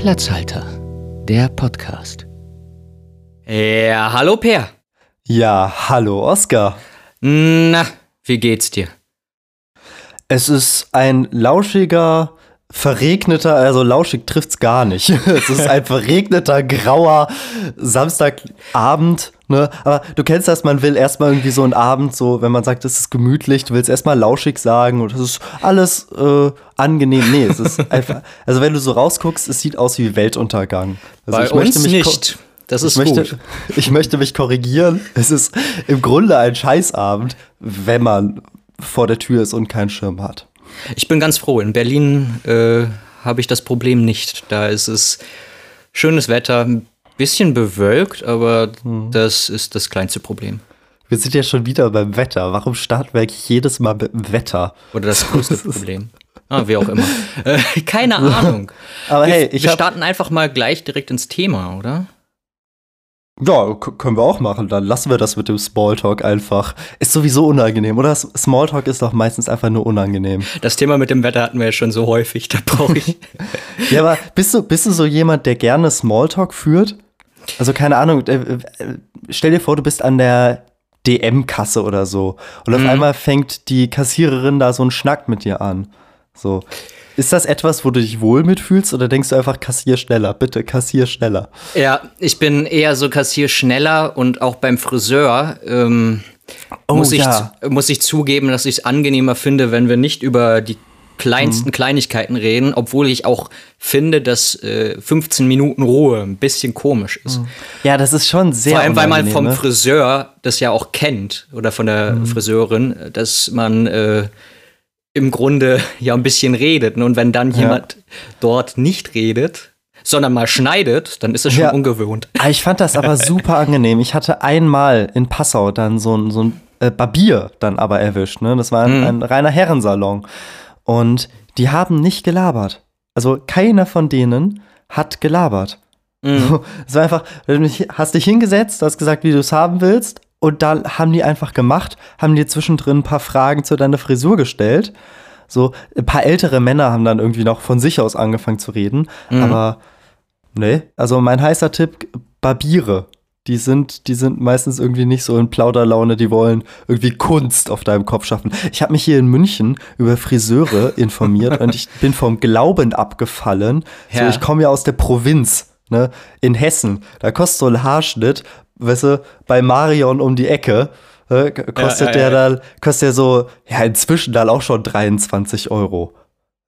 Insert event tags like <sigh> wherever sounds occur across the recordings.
Platzhalter, der Podcast. Ja, hallo Per. Ja, hallo Oskar. Na, wie geht's dir? Es ist ein lauschiger, verregneter, also lauschig trifft's gar nicht. <laughs> es ist ein verregneter, grauer Samstagabend. Ne? Aber du kennst das, man will erstmal irgendwie so einen Abend, so, wenn man sagt, es ist gemütlich, du willst erstmal lauschig sagen und es ist alles äh, angenehm. Nee, es ist <laughs> einfach, also wenn du so rausguckst, es sieht aus wie Weltuntergang. Also Bei uns nicht. Das ist ich möchte, gut. <laughs> Ich möchte mich korrigieren. Es ist im Grunde ein Scheißabend, wenn man vor der Tür ist und keinen Schirm hat. Ich bin ganz froh. In Berlin äh, habe ich das Problem nicht. Da ist es schönes Wetter, ein bisschen bewölkt, aber mhm. das ist das kleinste Problem. Wir sind ja schon wieder beim Wetter. Warum starten wir eigentlich jedes Mal mit dem Wetter? Oder das <laughs> größte Problem. Ah, wie auch immer. <laughs> Äh, keine Ahnung. Aber wir, hey, ich wir starten einfach mal gleich direkt ins Thema, oder? Ja, können wir auch machen. Dann lassen wir das mit dem Smalltalk einfach. Ist sowieso unangenehm, oder? Smalltalk ist doch meistens einfach nur unangenehm. Das Thema mit dem Wetter hatten wir ja schon so häufig, da brauche ich. <laughs> ja, aber bist du, bist du so jemand, der gerne Smalltalk führt? Also keine Ahnung, äh, äh, stell dir vor, du bist an der DM-Kasse oder so. Und auf mhm. einmal fängt die Kassiererin da so einen Schnack mit dir an. So. Ist das etwas, wo du dich wohl mitfühlst oder denkst du einfach, kassier schneller, bitte kassier schneller? Ja, ich bin eher so kassier schneller und auch beim Friseur ähm, oh, muss, ich, ja. muss ich zugeben, dass ich es angenehmer finde, wenn wir nicht über die kleinsten mhm. Kleinigkeiten reden, obwohl ich auch finde, dass äh, 15 Minuten Ruhe ein bisschen komisch ist. Mhm. Ja, das ist schon sehr. Vor allem, weil man vom ne? Friseur das ja auch kennt oder von der mhm. Friseurin, dass man äh, im Grunde <laughs> ja ein bisschen redet. Und wenn dann jemand ja. dort nicht redet, sondern mal schneidet, dann ist es schon ja. ungewohnt. Ah, ich fand das aber super angenehm. Ich hatte einmal in Passau dann so ein, so ein äh, Barbier dann aber erwischt. Ne? Das war ein, mhm. ein reiner Herrensalon. Und die haben nicht gelabert. Also keiner von denen hat gelabert. Mhm. <laughs> Es war einfach, du hast dich hingesetzt, hast gesagt, wie du es haben willst und dann haben die einfach gemacht, haben dir zwischendrin ein paar Fragen zu deiner Frisur gestellt. So, ein paar ältere Männer haben dann irgendwie noch von sich aus angefangen zu reden. Mhm. Aber, ne, also mein heißer Tipp, Barbiere. Die sind, die sind meistens irgendwie nicht so in Plauderlaune, die wollen irgendwie Kunst auf deinem Kopf schaffen. Ich habe mich hier in München über Friseure <laughs> informiert und ich bin vom Glauben abgefallen. Ja. So, ich komme ja aus der Provinz, ne, in Hessen. Da kostet so ein Haarschnitt weißt du, bei Marion um die Ecke, äh, kostet ja, der dann, kostet der so, ja, inzwischen dann auch schon 23 Euro.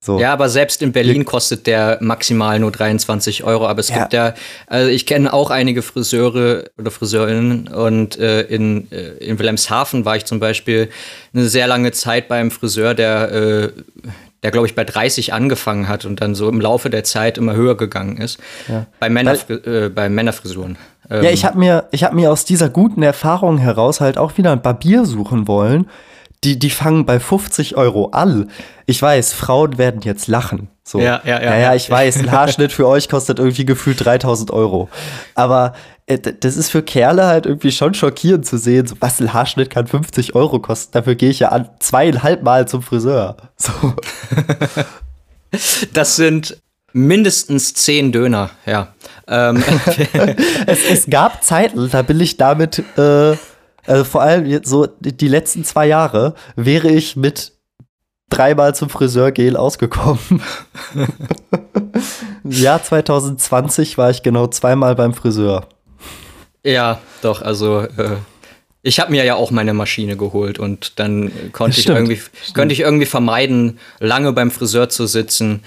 So. Ja, aber selbst in Berlin kostet der maximal nur 23 Euro. Aber es ja. gibt ja, also ich kenne auch einige Friseure oder Friseurinnen und äh, in, äh, in Wilhelmshaven war ich zum Beispiel eine sehr lange Zeit beim Friseur, der, äh, der glaube ich bei 30 angefangen hat und dann so im Laufe der Zeit immer höher gegangen ist. Ja. Bei, Männer, äh, bei Männerfrisuren. Ähm, ja, ich habe mir, hab mir aus dieser guten Erfahrung heraus halt auch wieder ein Barbier suchen wollen. Die, die fangen bei 50 Euro an. Ich weiß, Frauen werden jetzt lachen. So. Ja, ja, ja. Ja, ja, ich weiß, ein <laughs> Haarschnitt für euch kostet irgendwie gefühlt 3000 Euro. Aber äh, das ist für Kerle halt irgendwie schon schockierend zu sehen, so, was ein Haarschnitt kann 50 Euro kosten. Dafür gehe ich ja an zweieinhalb Mal zum Friseur. So. <laughs> Das sind mindestens zehn Döner, ja. Ähm. <laughs> es, es, gab Zeiten, da bin ich damit, äh, also vor allem so die letzten zwei Jahre, wäre ich mit dreimal zum Friseurgel ausgekommen. <laughs> Im Jahr 2020 war ich genau zweimal beim Friseur. Ja, doch, also äh, ich habe mir ja auch meine Maschine geholt und dann konnte ich irgendwie konnte ich irgendwie vermeiden, lange beim Friseur zu sitzen.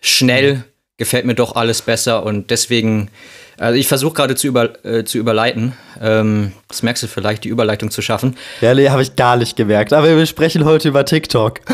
Schnell mhm. gefällt mir doch alles besser und deswegen also ich versuche gerade zu, über, äh, zu überleiten. Ähm, das merkst du vielleicht, die Überleitung zu schaffen. Ja, nee, habe ich gar nicht gemerkt. Aber wir sprechen heute über TikTok. <laughs>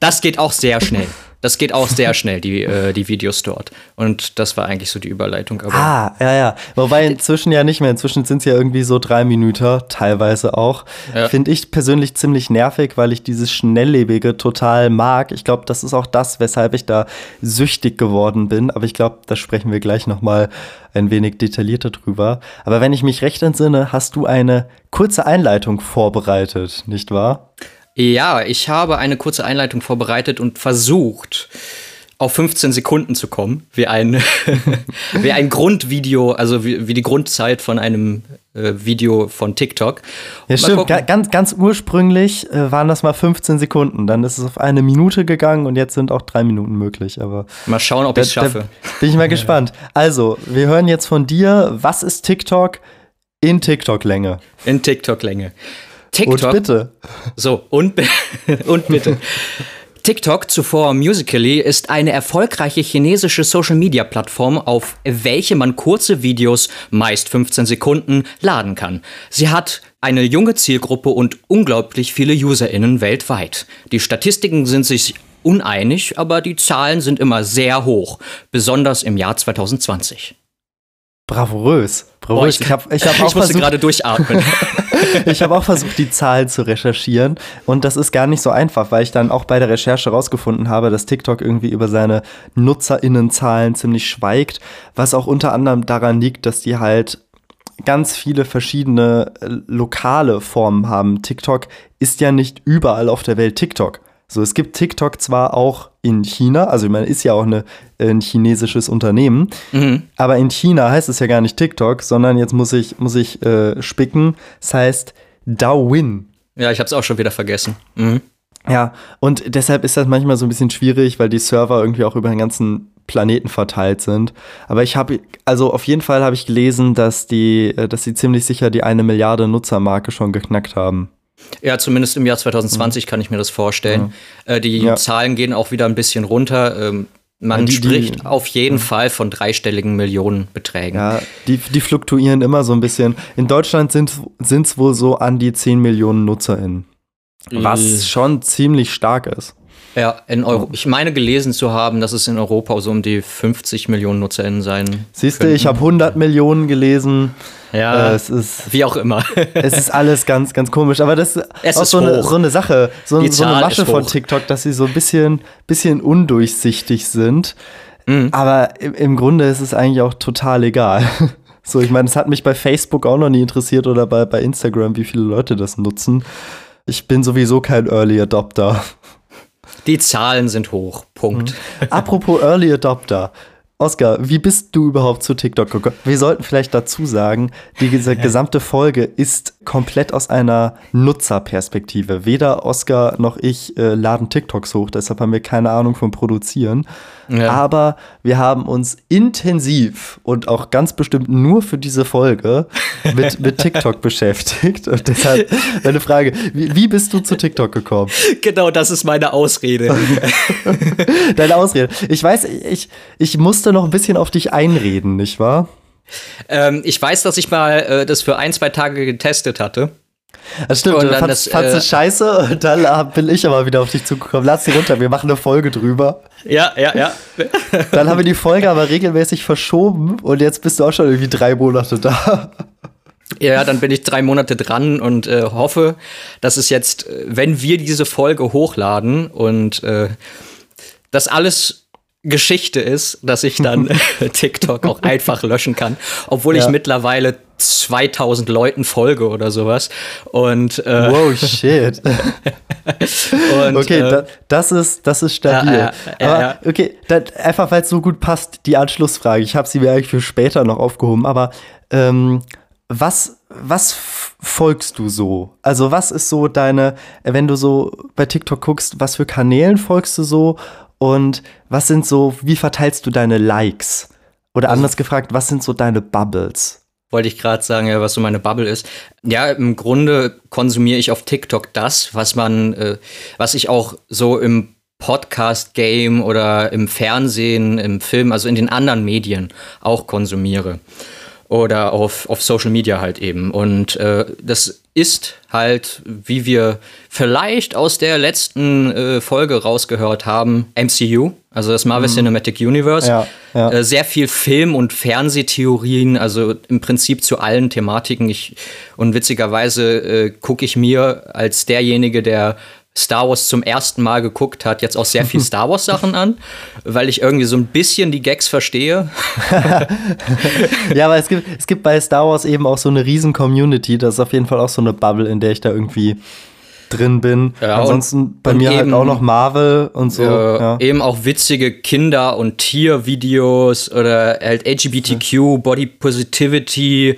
Das geht auch sehr schnell. Das geht auch sehr schnell, die, äh, die Videos dort. Und das war eigentlich so die Überleitung. ah, ja, ja. Wobei inzwischen ja nicht mehr. Inzwischen sind es ja irgendwie so drei Minuten, teilweise auch. Ja. Finde ich persönlich ziemlich nervig, weil ich dieses Schnelllebige total mag. Ich glaube, das ist auch das, weshalb ich da süchtig geworden bin. Aber ich glaube, da sprechen wir gleich noch mal ein wenig detaillierter drüber. Aber wenn ich mich recht entsinne, hast du eine kurze Einleitung vorbereitet, nicht wahr? Ja, ich habe eine kurze Einleitung vorbereitet und versucht, auf 15 Sekunden zu kommen, wie ein, <laughs> wie ein Grundvideo, also wie, wie die Grundzeit von einem äh, Video von TikTok. Ja, stimmt. Ga ganz, ganz ursprünglich äh, waren das mal 15 Sekunden. Dann ist es auf eine Minute gegangen und jetzt sind auch drei Minuten möglich. Aber mal schauen, ob ich es schaffe. bin ich mal <laughs> gespannt. Also, wir hören jetzt von dir, was ist TikTok in TikTok-Länge? In TikTok-Länge. TikTok. Und bitte. So, und, <laughs> und bitte. TikTok, zuvor Musically, ist eine erfolgreiche chinesische Social-Media-Plattform, auf welche man kurze Videos, meist 15 Sekunden, laden kann. Sie hat eine junge Zielgruppe und unglaublich viele UserInnen weltweit. Die Statistiken sind sich uneinig, aber die Zahlen sind immer sehr hoch, besonders im Jahr 2020. Bravourös. Bravourös. Boah, ich, hab, ich, hab <laughs> ich musste gerade durchatmen. <laughs> ich habe auch versucht, die Zahlen zu recherchieren. Und das ist gar nicht so einfach, weil ich dann auch bei der Recherche rausgefunden habe, dass TikTok irgendwie über seine NutzerInnenzahlen ziemlich schweigt. Was auch unter anderem daran liegt, dass die halt ganz viele verschiedene äh, lokale Formen haben. TikTok ist ja nicht überall auf der Welt TikTok. So, es gibt TikTok zwar auch in China, also ich meine, ist ja auch eine, ein chinesisches Unternehmen, mhm. aber in China heißt es ja gar nicht TikTok, sondern jetzt muss ich, muss ich äh, spicken, es heißt Douyin. Ja, ich habe es auch schon wieder vergessen. Mhm. Ja, und deshalb ist das manchmal so ein bisschen schwierig, weil die Server irgendwie auch über den ganzen Planeten verteilt sind. Aber ich habe, also auf jeden Fall habe ich gelesen, dass die, äh, dass sie ziemlich sicher die eine Milliarde Nutzermarke schon geknackt haben. Ja, zumindest im Jahr 2020 mhm. kann ich mir das vorstellen. Ja. Äh, die ja. Zahlen gehen auch wieder ein bisschen runter. Ähm, man die, spricht die, auf jeden die, Fall von dreistelligen Millionenbeträgen. Ja, die, die fluktuieren immer so ein bisschen. In Deutschland sind es wohl so an die 10 Millionen NutzerInnen. Was äh. schon ziemlich stark ist. Ja, in Euro ich meine gelesen zu haben, dass es in Europa so um die 50 Millionen NutzerInnen sein. Siehst du, ich habe 100 Millionen gelesen. Ja, äh, es ist, wie auch immer. <laughs> es ist alles ganz, ganz komisch. Aber das ist auch ist so, eine, so, eine, Sache, so, so eine Masche von TikTok, dass sie so ein bisschen, bisschen undurchsichtig sind. Mhm. Aber im, im Grunde ist es eigentlich auch total egal. <laughs> So, ich meine, es hat mich bei Facebook auch noch nie interessiert oder bei, bei Instagram, wie viele Leute das nutzen. Ich bin sowieso kein Early Adopter. Die Zahlen sind hoch. Punkt. Mhm. Apropos Early Adopter. Oskar, wie bist du überhaupt zu TikTok gekommen? Wir sollten vielleicht dazu sagen, die gesamte Folge ist komplett aus einer Nutzerperspektive. Weder Oskar noch ich äh, laden TikToks hoch, deshalb haben wir keine Ahnung vom Produzieren. Ja. Aber wir haben uns intensiv und auch ganz bestimmt nur für diese Folge mit, mit TikTok <laughs> beschäftigt. Und deshalb meine Frage, wie, wie bist du zu TikTok gekommen? Genau, das ist meine Ausrede. <laughs> Deine Ausrede. Ich weiß, ich, ich musste noch ein bisschen auf dich einreden, nicht wahr? Ähm, ich weiß, dass ich mal äh, das für ein, zwei Tage getestet hatte. Das stimmt, und du fandst, das, fandst äh, scheiße und dann bin ich aber wieder auf dich zugekommen. Lass sie runter, wir machen eine Folge drüber. Ja, ja, ja. dann haben wir die <laughs> Folge aber regelmäßig verschoben und jetzt bist du auch schon irgendwie drei Monate da. Ja, dann bin ich drei Monate dran und äh, hoffe, dass es jetzt, äh, wenn wir diese Folge hochladen und äh, das alles Geschichte ist, dass ich dann <laughs> <laughs> TikTok auch einfach löschen kann, obwohl ja. ich mittlerweile 2000 Leuten folge oder sowas. Und äh, wow, <laughs> shit. und, okay, äh, da, das ist das ist stabil. Ja, ja, aber okay, da, einfach weil es so gut passt, die Anschlussfrage. Ich habe sie mir eigentlich für später noch aufgehoben. Aber ähm, was was folgst du so? Also was ist so deine, wenn du so bei TikTok guckst, was für Kanälen folgst du so und was sind so, wie verteilst du deine Likes? Oder also, anders gefragt, was sind so deine Bubbles? Wollte ich gerade sagen, ja, was so meine Bubble ist. Ja, im Grunde konsumiere ich auf TikTok das, was man, äh, was ich auch so im Podcast-Game oder im Fernsehen, im Film, also in den anderen Medien auch konsumiere oder auf, auf Social Media halt eben. Und äh, das ist halt, wie wir vielleicht aus der letzten äh, Folge rausgehört haben, MCU, also das Marvel mhm. Cinematic Universe. Ja, ja. Äh, sehr viel Film- und Fernsehtheorien, also im Prinzip zu allen Thematiken. Ich, und witzigerweise äh, gucke ich mir als derjenige, der Star Wars zum ersten Mal geguckt hat, jetzt auch sehr viel <laughs> Star Wars Sachen an, weil ich irgendwie so ein bisschen die Gags verstehe. <laughs> ja, aber es gibt, es gibt bei Star Wars eben auch so eine riesen Community. Das ist auf jeden Fall auch so eine Bubble, in der ich da irgendwie drin bin. Ja, Ansonsten bei mir halt eben- auch noch Marvel und so. äh, ja. eben auch witzige Kinder- und Tiervideos oder halt LGBTQ, Body Positivity.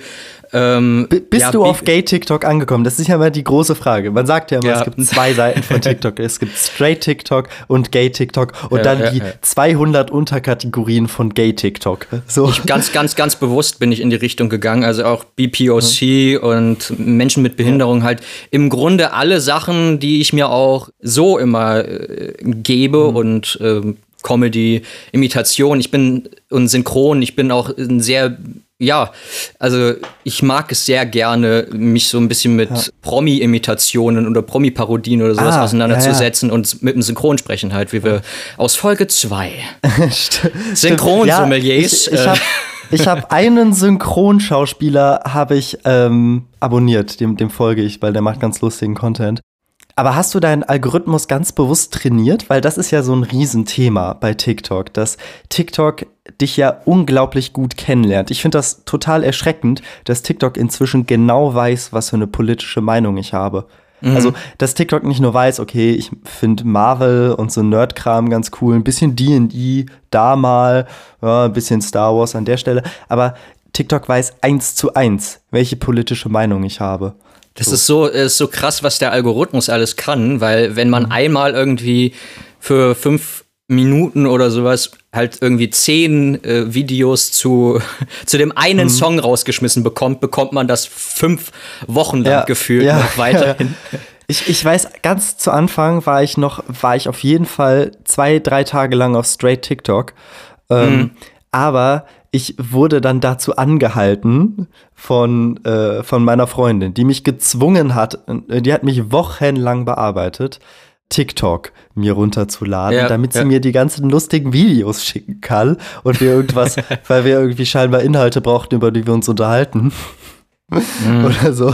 Ähm, Bist ja, du auf Gay-TikTok angekommen? Das ist ja immer die große Frage. Man sagt ja immer, Ja. es gibt zwei Seiten von <laughs> TikTok. Es gibt Straight-TikTok und Gay-TikTok und Ja, dann die ja. 200 Unterkategorien von Gay-TikTok. So. ganz, ganz, ganz bewusst bin ich in die Richtung gegangen. Also auch BPOC und Menschen mit Behinderung halt. Im Grunde alle Sachen, die ich mir auch so immer äh, gebe und ähm, Comedy, Imitation. Ich bin und Synchron. Ich bin auch ein sehr ja, also ich mag es sehr gerne, mich so ein bisschen mit Promi-Imitationen oder Promi-Parodien oder sowas Ah, auseinanderzusetzen und mit dem Synchronsprechen halt, wie wir aus Folge 2. <laughs> St- Synchronsommeliers, Ja, ich ich äh. habe hab einen Synchronschauspieler habe ich ähm, abonniert, dem, dem folge ich, weil der macht ganz lustigen Content. Aber hast du deinen Algorithmus ganz bewusst trainiert? Weil das ist ja so ein Riesenthema bei TikTok, dass TikTok dich ja unglaublich gut kennenlernt. Ich finde das total erschreckend, dass TikTok inzwischen genau weiß, was für eine politische Meinung ich habe. Also, dass TikTok nicht nur weiß, okay, ich finde Marvel und so Nerdkram ganz cool, ein bisschen D&D da mal, ja, ein bisschen Star Wars an der Stelle, aber TikTok weiß eins zu eins, welche politische Meinung ich habe. Das ist so, ist so krass, was der Algorithmus alles kann, weil wenn Mhm. man einmal irgendwie für fünf Minuten oder sowas halt irgendwie zehn äh, Videos zu, <laughs> zu dem Mhm. einen Song rausgeschmissen bekommt, bekommt man das fünf Wochen lang Ja, gefühlt ja, noch weiterhin. <laughs> Ich, ich weiß, ganz zu Anfang war ich noch, war ich auf jeden Fall zwei, drei Tage lang auf Straight TikTok. Ähm, Aber ich wurde dann dazu angehalten von, äh, von meiner Freundin, die mich gezwungen hat, äh, die hat mich wochenlang bearbeitet, TikTok mir runterzuladen, Ja, damit sie ja. mir die ganzen lustigen Videos schicken kann und wir irgendwas, <laughs> weil wir irgendwie scheinbar Inhalte brauchten, über die wir uns unterhalten oder so.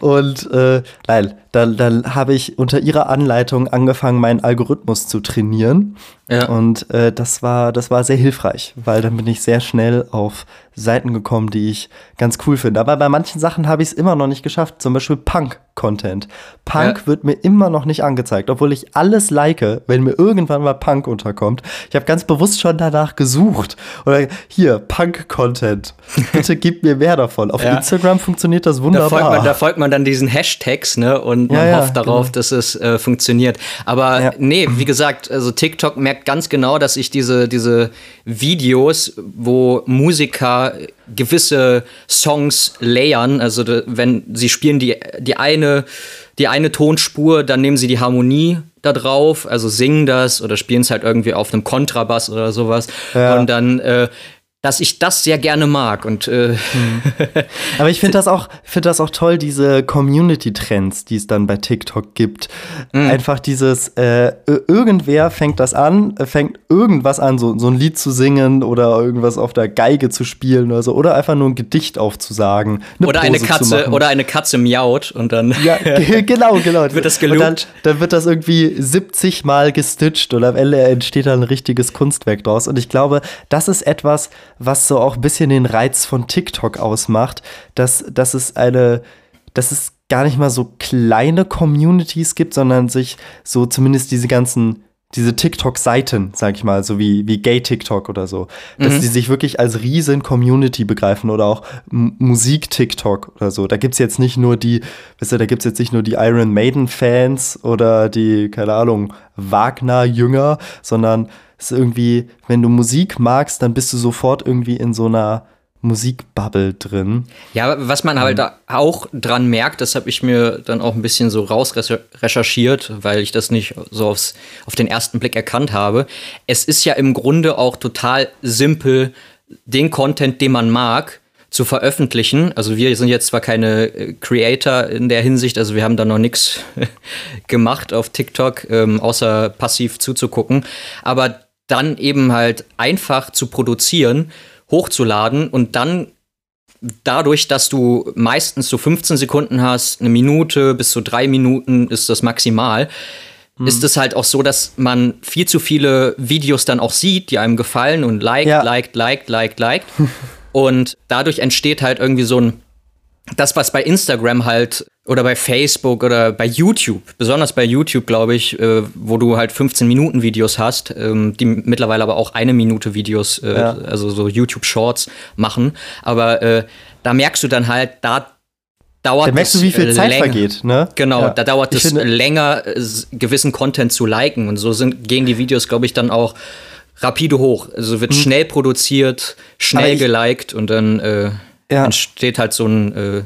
Und äh, nein, dann, dann habe ich unter ihrer Anleitung angefangen, meinen Algorithmus zu trainieren. Ja. Und äh, das, war, das war sehr hilfreich, weil dann bin ich sehr schnell auf Seiten gekommen, die ich ganz cool finde. Aber bei manchen Sachen habe ich es immer noch nicht geschafft, zum Beispiel Punk-Content. Punk Ja. wird mir immer noch nicht angezeigt, obwohl ich alles like, wenn mir irgendwann mal Punk unterkommt. Ich habe ganz bewusst schon danach gesucht. Oder hier, Punk-Content. Bitte <laughs> gib mir mehr davon. Auf Ja. Instagram funktioniert das Da wunderbar. folgt, man, da folgt man dann diesen Hashtags, ne? Und man Ja, ja, hofft darauf, genau. dass es äh, funktioniert. Aber Ja. nee, wie gesagt, also TikTok merkt ganz genau, dass ich diese, diese Videos, wo Musiker gewisse Songs layern, also wenn sie spielen die, die eine, die eine Tonspur, dann nehmen sie die Harmonie da drauf, also singen das oder spielen es halt irgendwie auf einem Kontrabass oder sowas. Ja. Und dann, äh, dass ich das sehr gerne mag und äh, Aber ich finde das auch, finde das auch toll, diese Community-Trends, die es dann bei TikTok gibt. Mhm. Einfach dieses, äh, ir- irgendwer fängt das an, äh, fängt irgendwas an, so, so ein Lied zu singen oder irgendwas auf der Geige zu spielen oder so, oder einfach nur ein Gedicht aufzusagen. oder eine Pose zu Katze oder eine Katze miaut und dann Ja, <laughs> ge- genau, genau. Wird das Und dann, dann wird das irgendwie 70 Mal gestitcht und am Ende entsteht dann ein richtiges Kunstwerk draus. Und ich glaube, das ist etwas, was so auch ein bisschen den Reiz von TikTok ausmacht, dass, dass es eine, dass es gar nicht mal so kleine Communities gibt, sondern sich so zumindest diese ganzen diese TikTok-Seiten, sag ich mal, so wie, wie Gay-TikTok oder so, dass die sich wirklich als riesen Community begreifen oder auch Musik-TikTok oder so. Da gibt's jetzt nicht nur die, weißt du, da gibt's jetzt nicht nur die Iron Maiden-Fans oder die, keine Ahnung, Wagner-Jünger, sondern es ist irgendwie, wenn du Musik magst, dann bist du sofort irgendwie in so einer Musikbubble drin. Ja, was man halt da auch dran merkt, das habe ich mir dann auch ein bisschen so rausrecherchiert, weil ich das nicht so aufs, auf den ersten Blick erkannt habe. Es ist ja im Grunde auch total simpel, den Content, den man mag, zu veröffentlichen. Also wir sind jetzt zwar keine äh, Creator in der Hinsicht, also wir haben da noch nichts <laughs> gemacht auf TikTok, ähm, außer passiv zuzugucken, aber dann eben halt einfach zu produzieren, hochzuladen und dann dadurch, dass du meistens so 15 Sekunden hast, eine Minute bis zu drei Minuten ist das maximal, ist es halt auch so, dass man viel zu viele Videos dann auch sieht, die einem gefallen und liked, Ja. liked, liked, liked, liked. <laughs> und dadurch entsteht halt irgendwie so ein das, was bei Instagram halt oder bei Facebook oder bei YouTube, besonders bei YouTube, glaube ich, äh, wo du halt 15 Minuten Videos hast, ähm, die mittlerweile aber auch eine Minute Videos, äh, ja. also so YouTube Shorts machen. Aber äh, da merkst du dann halt, da dauert da merkst du, wie viel Zeit länger. vergeht, ne? Genau, ja. da dauert es länger, gewissen Content zu liken. Und so sind, gehen die Videos, glaube ich, dann auch rapide hoch. Also wird hm. schnell produziert, schnell geliked und dann äh, ja. entsteht halt so ein, äh,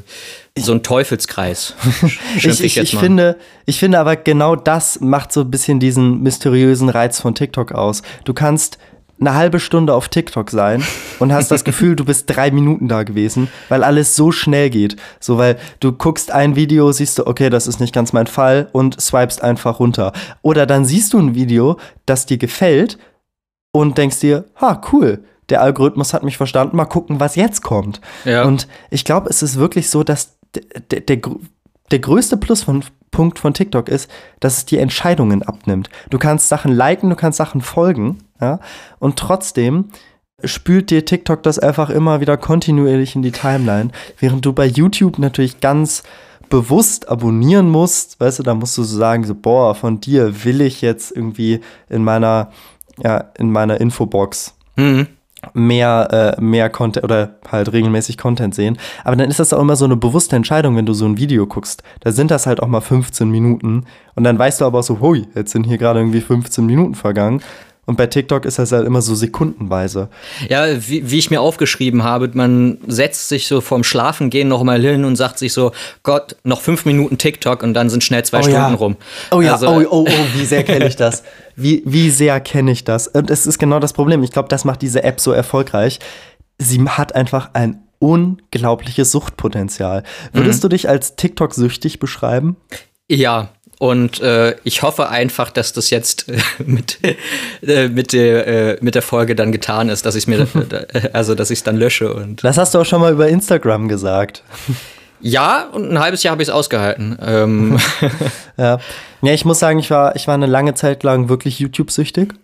so ein Teufelskreis. <laughs> ich, ich, ich finde, ich finde aber genau das macht so ein bisschen diesen mysteriösen Reiz von TikTok aus. Du kannst eine halbe Stunde auf TikTok sein und hast das <laughs> Gefühl, du bist drei Minuten da gewesen, weil alles so schnell geht. So, weil du guckst ein Video, siehst du, okay, das ist nicht ganz mein Fall und swipest einfach runter. Oder dann siehst du ein Video, das dir gefällt und denkst dir, ha, cool, der Algorithmus hat mich verstanden, mal gucken, was jetzt kommt. Ja. Und ich glaube, es ist wirklich so, dass der, der, der größte Pluspunkt von, von TikTok ist, dass es die Entscheidungen abnimmt. Du kannst Sachen liken, du kannst Sachen folgen, ja, und trotzdem spült dir TikTok das einfach immer wieder kontinuierlich in die Timeline, während du bei YouTube natürlich ganz bewusst abonnieren musst, weißt du, da musst du so sagen, so, boah, von dir will ich jetzt irgendwie in meiner, ja, in meiner Infobox mhm mehr, äh, mehr Content oder halt regelmäßig Content sehen. Aber dann ist das auch immer so eine bewusste Entscheidung, wenn du so ein Video guckst. Da sind das halt auch mal 15 Minuten und dann weißt du aber so, hui, jetzt sind hier gerade irgendwie 15 Minuten vergangen. Und bei TikTok ist das halt immer so sekundenweise. Ja, wie, wie ich mir aufgeschrieben habe, man setzt sich so vorm Schlafengehen noch mal hin und sagt sich so, Gott, noch fünf Minuten TikTok und dann sind schnell zwei oh, Stunden ja. rum. Oh ja, also, oh, oh, oh, wie sehr kenne ich das. <laughs> Wie, wie sehr kenne ich das. Und es ist genau das Problem. Ich glaube, das macht diese App so erfolgreich. Sie hat einfach ein unglaubliches Suchtpotenzial. Würdest mhm. du dich als TikTok-süchtig beschreiben? Ja, und äh, ich hoffe einfach, dass das jetzt äh, <laughs> mit, äh, mit, der, äh, mit der Folge dann getan ist, dass ich mir, <laughs> also dass ich es dann lösche. Und das hast du auch schon mal über Instagram gesagt. <laughs> Ja, und ein halbes Jahr habe ich es ausgehalten. Ähm. ja. ja, ich muss sagen, ich war, ich war eine lange Zeit lang wirklich YouTube-süchtig.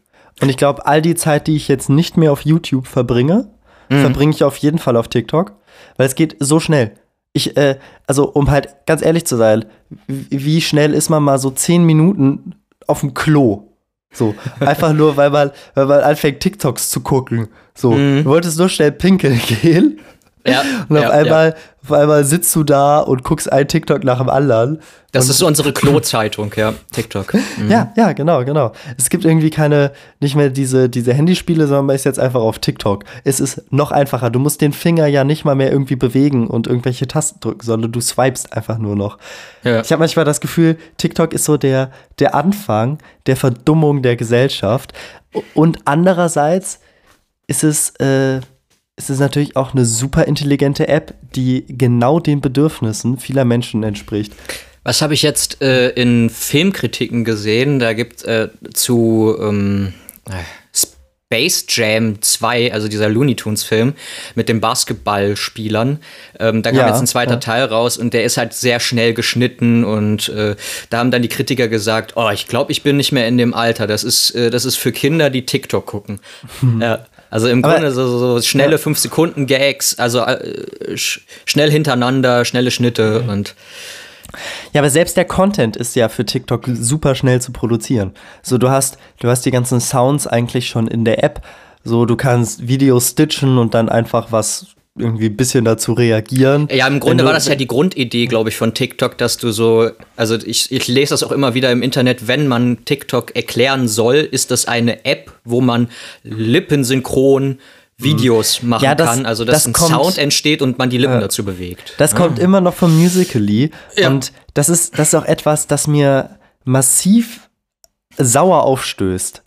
Und ich glaube, all die Zeit, die ich jetzt nicht mehr auf YouTube verbringe, mhm. verbringe ich auf jeden Fall auf TikTok. Weil es geht so schnell ich, äh, also um halt ganz ehrlich zu sein, wie schnell ist man mal so zehn Minuten auf dem Klo? So, <laughs> einfach nur, weil man, weil man anfängt, TikToks zu gucken. So, mhm. du wolltest nur schnell pinkeln <laughs> gehen. Ja, und auf, ja, einmal, ja. auf einmal sitzt du da und guckst ein TikTok nach dem anderen. Das ist so unsere Klo-Zeitung, ja, TikTok. Mhm. Ja, ja, genau, genau. Es gibt irgendwie keine, nicht mehr diese, diese Handyspiele, sondern man ist jetzt einfach auf TikTok. Es ist noch einfacher. Du musst den Finger ja nicht mal mehr irgendwie bewegen und irgendwelche Tasten drücken, sondern du swipest einfach nur noch. Ja. Ich habe manchmal das Gefühl, TikTok ist so der, der Anfang der Verdummung der Gesellschaft. Und andererseits ist es, äh, es ist natürlich auch eine super intelligente App, die genau den Bedürfnissen vieler Menschen entspricht. Was habe ich jetzt äh, in Filmkritiken gesehen? Da gibt es äh, zu ähm, Space Jam 2, also dieser Looney Tunes Film mit den Basketballspielern. Ähm, da kam ja, jetzt ein zweiter ja. Teil raus und der ist halt sehr schnell geschnitten und äh, da haben dann die Kritiker gesagt, oh, ich glaube, ich bin nicht mehr in dem Alter. Das ist, äh, das ist für Kinder, die TikTok gucken. Hm. <laughs> Ja. Also im Aber, Grunde so, so schnelle 5-Sekunden-Gags, also äh, sch schnell hintereinander, schnelle Schnitte mhm. und ja, aber selbst der Content ist ja für TikTok super schnell zu produzieren. So, du hast, du hast die ganzen Sounds eigentlich schon in der App. So, du kannst Videos stitchen und dann einfach was irgendwie ein bisschen dazu reagieren. Ja, im Grunde war das ja die Grundidee, glaube ich, von TikTok, dass du so, also ich, ich lese das auch immer wieder im Internet, wenn man TikTok erklären soll, ist das eine App, wo man lippensynchron Videos hm. machen ja, das, kann, also dass das ein kommt, Sound entsteht und man die Lippen äh, dazu bewegt. Das ah. kommt immer noch vom Musically ja. und das ist, das ist auch etwas, das mir massiv sauer aufstößt.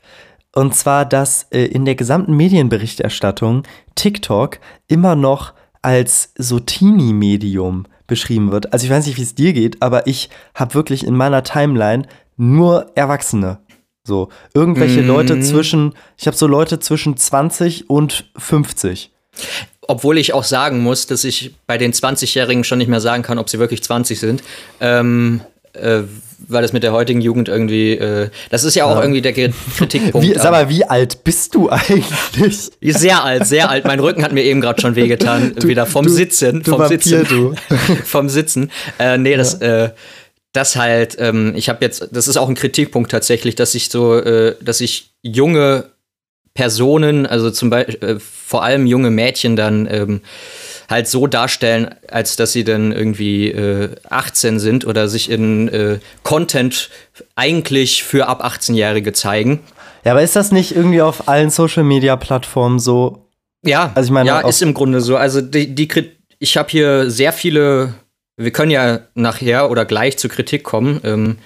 Und zwar, dass äh, in der gesamten Medienberichterstattung TikTok immer noch als so Teenie-Medium beschrieben wird. Also ich weiß nicht, wie es dir geht, aber ich habe wirklich in meiner Timeline nur Erwachsene. So, irgendwelche mm. Leute zwischen, ich habe so Leute zwischen 20 und 50. Obwohl ich auch sagen muss, dass ich bei den 20-Jährigen schon nicht mehr sagen kann, ob sie wirklich 20 sind. Ähm, äh, weil das mit der heutigen Jugend irgendwie, äh, das ist ja auch ja. irgendwie der Kritikpunkt. Wie, sag mal, wie alt bist du <laughs> eigentlich? Sehr alt, sehr alt. Mein Rücken hat mir eben gerade schon wehgetan, <laughs> du, wieder vom du, Sitzen, du vom Vampir, Sitzen, <laughs> vom Sitzen. Äh, nee, das, äh, das halt, ähm, ich habe jetzt, das ist auch ein Kritikpunkt tatsächlich, dass ich so, äh, dass ich junge Personen, also zum Beispiel äh, vor allem junge Mädchen dann ähm, halt so darstellen, als dass sie dann irgendwie äh, 18 sind oder sich in äh, Content eigentlich für ab 18-Jährige zeigen. Ja, aber ist das nicht irgendwie auf allen Social-Media-Plattformen so? Ja, also ich meine, ja, ist im Grunde so. Also die, die ich habe hier sehr viele. Wir können ja nachher oder gleich zur Kritik kommen. Ähm,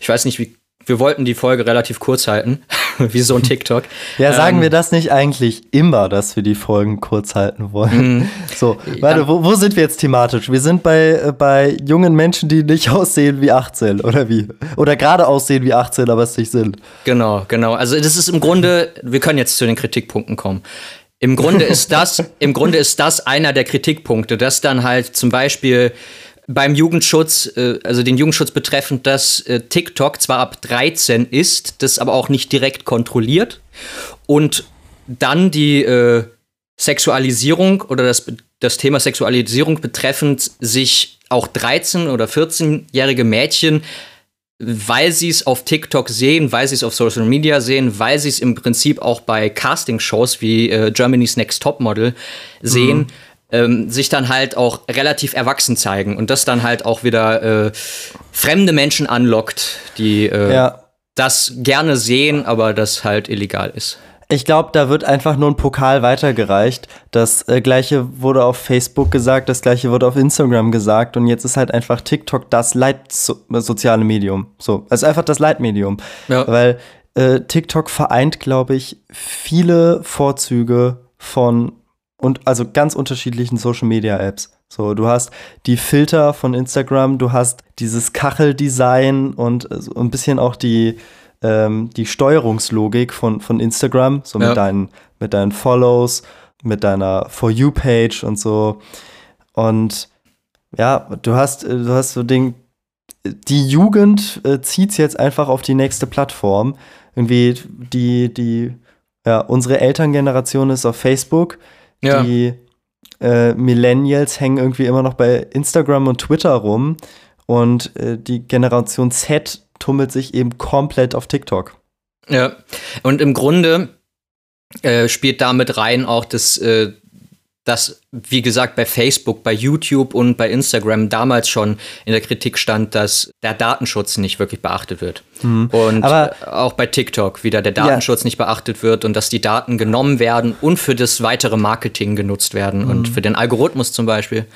ich weiß nicht, wie wir wollten die Folge relativ kurz halten, <laughs> wie so ein TikTok. <laughs> ja, sagen ähm, wir das nicht eigentlich immer, dass wir die Folgen kurz halten wollen? Mm, <laughs> so, warte, wo, wo, sind wir jetzt thematisch? Wir sind bei, äh, bei jungen Menschen, die nicht aussehen wie 18, oder wie? Oder gerade aussehen wie 18, aber es nicht sind. Genau, genau. Also das ist im Grunde, wir können jetzt zu den Kritikpunkten kommen. Im Grunde ist das, im Grunde ist das einer der Kritikpunkte, dass dann halt zum Beispiel beim Jugendschutz, äh, also den Jugendschutz betreffend, dass äh, TikTok zwar ab 13 ist, das aber auch nicht direkt kontrolliert und dann die äh, Sexualisierung oder das, das Thema Sexualisierung betreffend sich auch 13- oder 14-jährige Mädchen weil sie es auf TikTok sehen, weil sie es auf Social Media sehen, weil sie es im Prinzip auch bei Casting-Shows wie äh, Germany's Next Top Model sehen, mhm ähm, sich dann halt auch relativ erwachsen zeigen und das dann halt auch wieder äh, fremde Menschen anlockt, die äh, ja. das gerne sehen, aber das halt illegal ist. Ich glaube, da wird einfach nur ein Pokal weitergereicht. Das äh, gleiche wurde auf Facebook gesagt, das gleiche wurde auf Instagram gesagt und jetzt ist halt einfach TikTok das leitsoziale Medium. So, ist einfach das Leitmedium. Ja. Weil äh, TikTok vereint, glaube ich, viele Vorzüge von und also ganz unterschiedlichen Social Media Apps. So, du hast die Filter von Instagram, du hast dieses Kacheldesign und so ein bisschen auch die, ähm, die Steuerungslogik von, von Instagram, so ja. mit, deinen, mit deinen Follows, mit deiner For You-Page und so. Und ja, du hast, du hast so den, die Jugend äh, zieht es jetzt einfach auf die nächste Plattform. Irgendwie die, die, ja, unsere Elterngeneration ist auf Facebook ja. Die äh, Millennials hängen irgendwie immer noch bei Instagram und Twitter rum und äh, die Generation Z tummelt sich eben komplett auf TikTok. Ja, und im Grunde äh, spielt damit rein auch das äh, dass, wie gesagt, bei Facebook, bei YouTube und bei Instagram damals schon in der Kritik stand, dass der Datenschutz nicht wirklich beachtet wird. Mhm. Und Aber auch bei TikTok wieder der Datenschutz ja. nicht beachtet wird und dass die Daten genommen werden und für das weitere Marketing genutzt werden mhm. und für den Algorithmus zum Beispiel.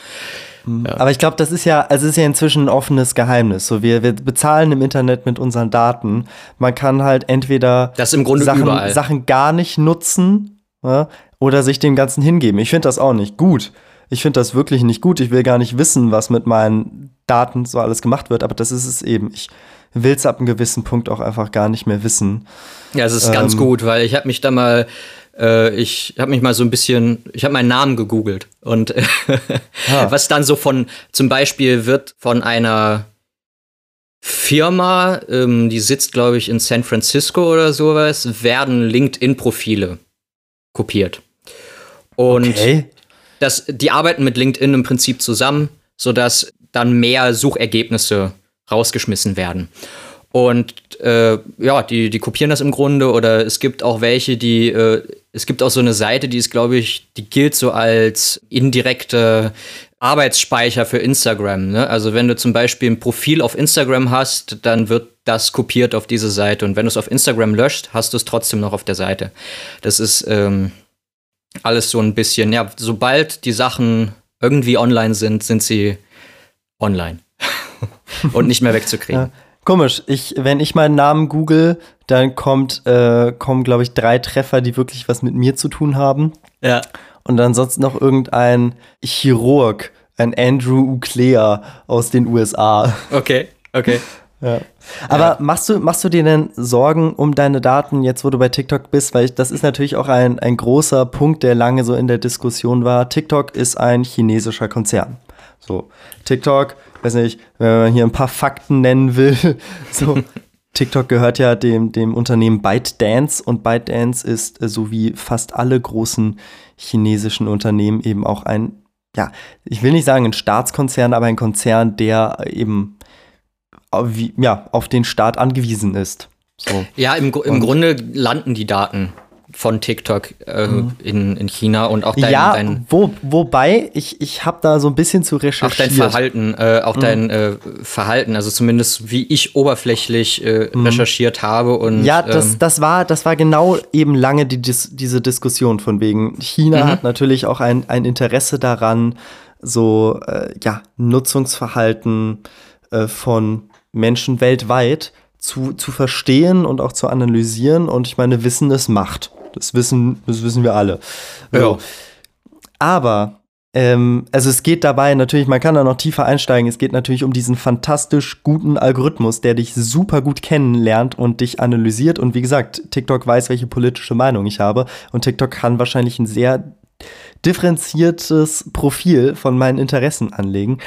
Mhm. Ja. Aber ich glaube, das ist ja, also ist ja inzwischen ein offenes Geheimnis. So, wir, wir bezahlen im Internet mit unseren Daten. Man kann halt entweder das im Grunde Sachen, Sachen gar nicht nutzen, ja, oder sich dem Ganzen hingeben. Ich finde das auch nicht gut. Ich finde das wirklich nicht gut. Ich will gar nicht wissen, was mit meinen Daten so alles gemacht wird, aber das ist es eben. Ich will es ab einem gewissen Punkt auch einfach gar nicht mehr wissen. Ja, es ist ähm, ganz gut, weil ich habe mich da mal äh, ich habe mich mal so ein bisschen, ich habe meinen Namen gegoogelt und <laughs> ah. was dann so von, zum Beispiel wird von einer Firma, ähm, die sitzt, glaube ich, in San Francisco oder sowas, werden LinkedIn-Profile kopiert. Und okay. das, die arbeiten mit LinkedIn im Prinzip zusammen, sodass dann mehr Suchergebnisse rausgeschmissen werden. Und äh, ja, die, die kopieren das im Grunde oder es gibt auch welche, die, äh, es gibt auch so eine Seite, die ist, glaube ich, die gilt so als indirekte Arbeitsspeicher für Instagram. Ne? Also wenn du zum Beispiel ein Profil auf Instagram hast, dann wird das kopiert auf diese Seite. Und wenn du es auf Instagram löscht, hast du es trotzdem noch auf der Seite. Das ist ähm, alles so ein bisschen, ja, sobald die Sachen irgendwie online sind, sind sie online. <laughs> Und nicht mehr wegzukriegen. Ja. Komisch, ich, wenn ich meinen Namen google, dann kommt, äh, kommen, glaube ich, drei Treffer, die wirklich was mit mir zu tun haben. Ja. Und ansonsten noch irgendein Chirurg, ein Andrew Uclea aus den USA. Okay, okay. <laughs> Ja. Aber ja. machst, du, machst du dir denn Sorgen um deine Daten, jetzt wo du bei TikTok bist? Weil ich, das ist natürlich auch ein, ein großer Punkt, der lange so in der Diskussion war. TikTok ist ein chinesischer Konzern. So, TikTok, weiß nicht, wenn man hier ein paar Fakten nennen will, <laughs> so, TikTok gehört ja dem, dem Unternehmen ByteDance und ByteDance ist äh, so wie fast alle großen chinesischen Unternehmen eben auch ein, ja, ich will nicht sagen ein Staatskonzern, aber ein Konzern, der eben wie, ja, auf den Staat angewiesen ist. So. Ja, im, im Grunde landen die Daten von TikTok äh, mhm. in, in China und auch dein, ja, dein wo, wobei ich, ich habe da so ein bisschen zu recherchiert. Auch dein Verhalten, äh, auch mhm. dein äh, Verhalten, also zumindest wie ich oberflächlich äh, mhm. recherchiert habe und ja, das, ähm, das war das war genau eben lange die, dis, diese Diskussion von wegen China mhm. hat natürlich auch ein, ein Interesse daran, so äh, ja Nutzungsverhalten äh, von Menschen weltweit zu, zu verstehen und auch zu analysieren. Und ich meine, Wissen ist Macht. Das wissen, das wissen wir alle. Ja. So. Aber, ähm, also es geht dabei natürlich, man kann da noch tiefer einsteigen, es geht natürlich um diesen fantastisch guten Algorithmus, der dich super gut kennenlernt und dich analysiert. Und wie gesagt, TikTok weiß, welche politische Meinung ich habe. Und TikTok kann wahrscheinlich ein sehr differenziertes Profil von meinen Interessen anlegen.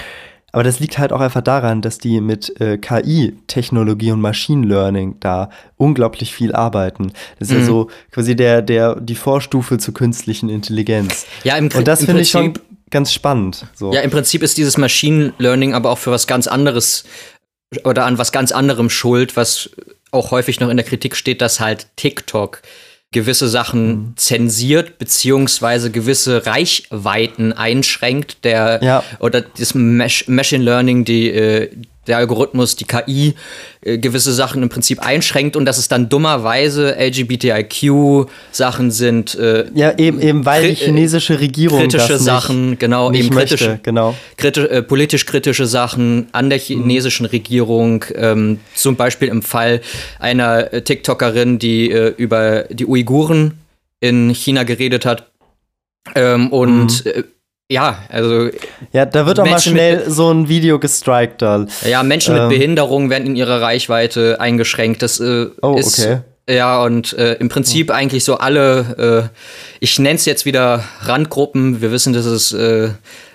Aber das liegt halt auch einfach daran, dass die mit äh, KI, Technologie und Machine Learning da unglaublich viel arbeiten. Das ist mhm. ja so quasi der, der, die Vorstufe zur künstlichen Intelligenz. Ja, im, und das finde ich schon ganz spannend. So. Ja, im Prinzip ist dieses Machine Learning aber auch für was ganz anderes oder an was ganz anderem schuld, was auch häufig noch in der Kritik steht, dass halt TikTok gewisse Sachen mhm. zensiert beziehungsweise gewisse Reichweiten einschränkt, der ja. oder das Machine Learning, die äh, der Algorithmus, die KI äh, gewisse Sachen im Prinzip einschränkt und dass es dann dummerweise LGBTIQ-Sachen sind. Äh, ja, eben, eben weil die chinesische Regierung kritische Sachen, genau, eben kritische, möchte, genau. Kriti äh, politisch kritische Sachen an der chinesischen mhm. Regierung. Ähm, zum Beispiel im Fall einer äh, TikTokerin, die äh, über die Uiguren in China geredet hat. Ähm, und mhm äh, ja, also. Ja, da wird auch mal schnell mit, so ein Video gestrikt dann. Ja, Menschen ähm. mit Behinderung werden in ihrer Reichweite eingeschränkt. Das äh, oh, ist. Okay. Ja, und äh, im Prinzip oh. eigentlich so alle, äh, ich nenne es jetzt wieder Randgruppen. Wir wissen, dass es äh,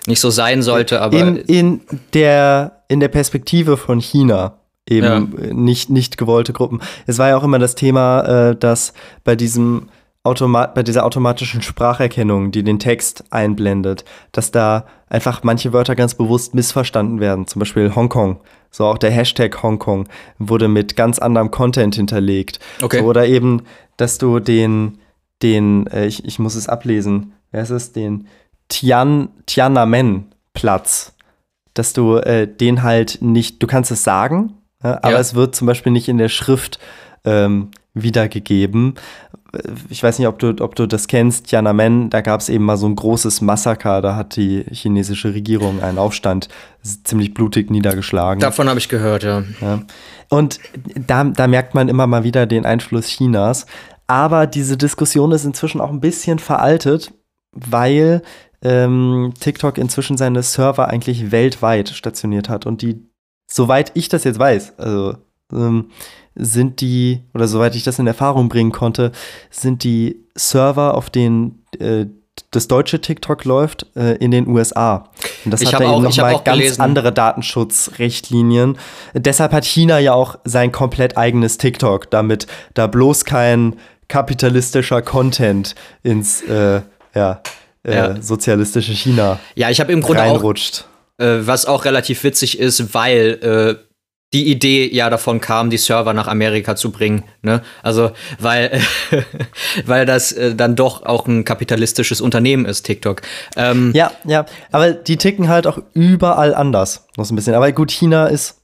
nicht so sein sollte, aber. In, in, der, in der Perspektive von China eben ja. nicht, nicht gewollte Gruppen. Es war ja auch immer das Thema, äh, dass bei diesem Automat bei dieser automatischen Spracherkennung, die den Text einblendet, dass da einfach manche Wörter ganz bewusst missverstanden werden. Zum Beispiel Hongkong. So auch der Hashtag Hongkong wurde mit ganz anderem Content hinterlegt. Okay. So, oder eben, dass du den, den, äh, ich, ich muss es ablesen, wer ist es, den Tian, Tiananmen-Platz, dass du äh, den halt nicht, du kannst es sagen, äh, aber ja. es wird zum Beispiel nicht in der Schrift ähm, wiedergegeben, ich weiß nicht, ob du, ob du das kennst, Tiananmen, da gab es eben mal so ein großes Massaker, da hat die chinesische Regierung einen Aufstand ziemlich blutig niedergeschlagen. Davon habe ich gehört, ja. ja. Und da, da merkt man immer mal wieder den Einfluss Chinas. Aber diese Diskussion ist inzwischen auch ein bisschen veraltet, weil ähm, TikTok inzwischen seine Server eigentlich weltweit stationiert hat und die, soweit ich das jetzt weiß, also ähm, sind die, oder soweit ich das in Erfahrung bringen konnte, sind die Server, auf denen äh, das deutsche TikTok läuft, äh, in den USA. Und das ich hat da eben nochmal ganz gelesen. andere Datenschutzrichtlinien. Deshalb hat China ja auch sein komplett eigenes TikTok, damit da bloß kein kapitalistischer Content ins äh, ja, äh, ja. sozialistische China ja, ich im Grunde reinrutscht. Auch, äh, was auch relativ witzig ist, weil äh, die Idee ja davon kam, die Server nach Amerika zu bringen. Ne? Also, weil, <laughs> weil das äh, dann doch auch ein kapitalistisches Unternehmen ist, TikTok. Ähm, ja, ja, aber die ticken halt auch überall anders. Noch so ein bisschen. Aber gut, China ist,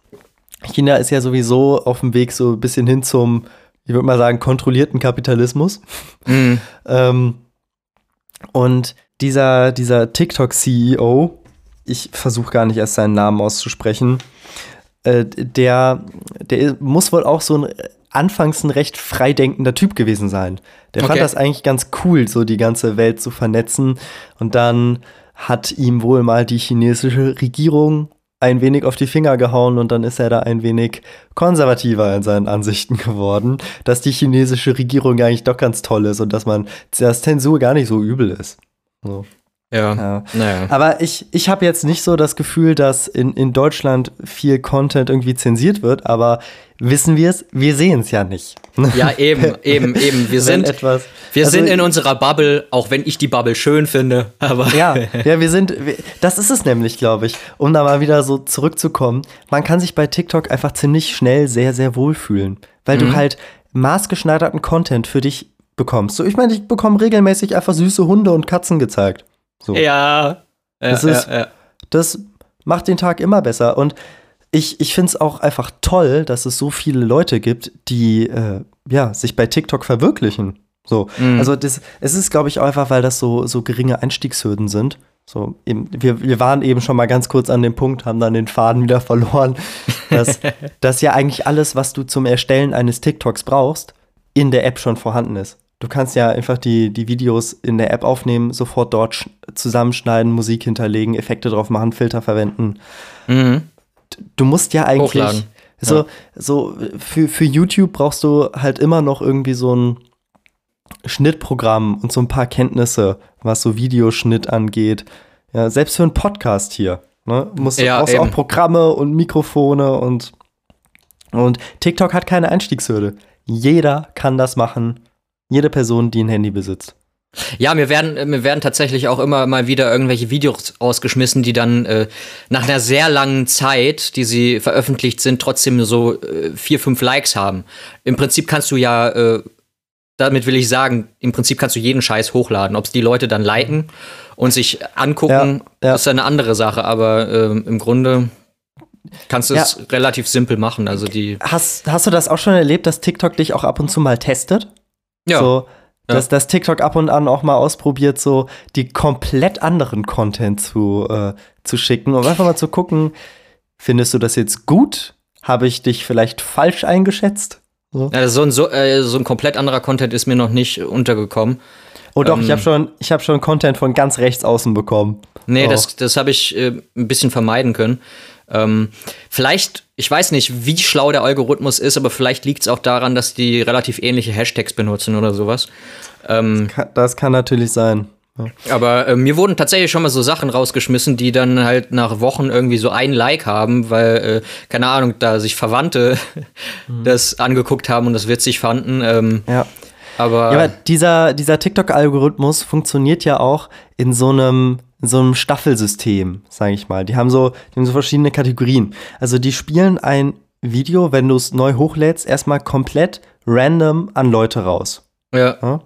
China ist ja sowieso auf dem Weg so ein bisschen hin zum, ich würde mal sagen, kontrollierten Kapitalismus. Mhm. <laughs> ähm, und dieser, dieser TikTok-CEO, ich versuche gar nicht erst seinen Namen auszusprechen, äh, der, der muss wohl auch so ein anfangs ein recht freidenkender Typ gewesen sein. Der okay. fand das eigentlich ganz cool, so die ganze Welt zu vernetzen. Und dann hat ihm wohl mal die chinesische Regierung ein wenig auf die Finger gehauen und dann ist er da ein wenig konservativer in seinen Ansichten geworden, dass die chinesische Regierung eigentlich doch ganz toll ist und dass man das Zensur gar nicht so übel ist. So. Ja. ja. Naja. Aber ich, ich habe jetzt nicht so das Gefühl, dass in, in Deutschland viel Content irgendwie zensiert wird, aber wissen wir es? Wir sehen es ja nicht. <laughs> Ja, eben, eben, eben. Wir <laughs> sind, etwas, wir also, sind in unserer Bubble, auch wenn ich die Bubble schön finde. Aber ja, <laughs> ja, wir sind, das ist es nämlich, glaube ich. Um da mal wieder so zurückzukommen. Man kann sich bei TikTok einfach ziemlich schnell sehr, sehr wohlfühlen, weil mhm. du halt maßgeschneiderten Content für dich bekommst. So, ich meine, ich bekomme regelmäßig einfach süße Hunde und Katzen gezeigt. So. Ja. Das ja, ist, ja, ja. das macht den Tag immer besser. Und ich, ich finde es auch einfach toll, dass es so viele Leute gibt, die äh, ja, sich bei TikTok verwirklichen. So. Mhm. Also das, es ist, glaube ich, auch einfach, weil das so, so geringe Einstiegshürden sind. So, eben, wir, wir waren eben schon mal ganz kurz an dem Punkt, haben dann den Faden wieder verloren, dass, <laughs> dass ja eigentlich alles, was du zum Erstellen eines TikToks brauchst, in der App schon vorhanden ist. Du kannst ja einfach die, die Videos in der App aufnehmen, sofort dort zusammenschneiden, Musik hinterlegen, Effekte drauf machen, Filter verwenden. Mhm. Du musst ja eigentlich Hochladen. so, ja. so für, für YouTube brauchst du halt immer noch irgendwie so ein Schnittprogramm und so ein paar Kenntnisse, was so Videoschnitt angeht. Ja, selbst für einen Podcast hier. Ne, musst, ja, brauchst auch Programme und Mikrofone und, und TikTok hat keine Einstiegshürde. Jeder kann das machen jede Person, die ein Handy besitzt. Ja, mir werden, mir werden tatsächlich auch immer mal wieder irgendwelche Videos ausgeschmissen, die dann äh, nach einer sehr langen Zeit, die sie veröffentlicht sind, trotzdem so äh, vier, fünf Likes haben. Im Prinzip kannst du ja, äh, damit will ich sagen, im Prinzip kannst du jeden Scheiß hochladen. Ob es die Leute dann liken und sich angucken, ja, ja. ist eine andere Sache. Aber ähm, im Grunde kannst du es relativ simpel machen. Also die hast, hast du das auch schon erlebt, dass TikTok dich auch ab und zu mal testet? Ja. So, dass ja. das TikTok ab und an auch mal ausprobiert, so die komplett anderen Content zu, äh, zu schicken und einfach mal zu gucken, findest du das jetzt gut? Habe ich dich vielleicht falsch eingeschätzt? So, ja, so, ein, so, äh, so ein komplett anderer Content ist mir noch nicht untergekommen. Oh doch, ähm, ich habe schon, hab schon Content von ganz rechts außen bekommen. Nee, oh. das, das habe ich äh, ein bisschen vermeiden können. Ähm, vielleicht, ich weiß nicht, wie schlau der Algorithmus ist, aber vielleicht liegt es auch daran, dass die relativ ähnliche Hashtags benutzen oder sowas. Ähm, das, kann, das, kann, natürlich sein. Ja. Aber äh, mir wurden tatsächlich schon mal so Sachen rausgeschmissen, die dann halt nach Wochen irgendwie so ein Like haben, weil, äh, keine Ahnung, da sich Verwandte mhm. <laughs> das angeguckt haben und das witzig fanden. Ähm, ja. Aber, ja, aber dieser, dieser TikTok-Algorithmus funktioniert ja auch in so einem in so einem Staffelsystem, sage ich mal. Die haben so, die haben so verschiedene Kategorien. Also die spielen ein Video, wenn du es neu hochlädst, erstmal komplett random an Leute raus. Ja. ja.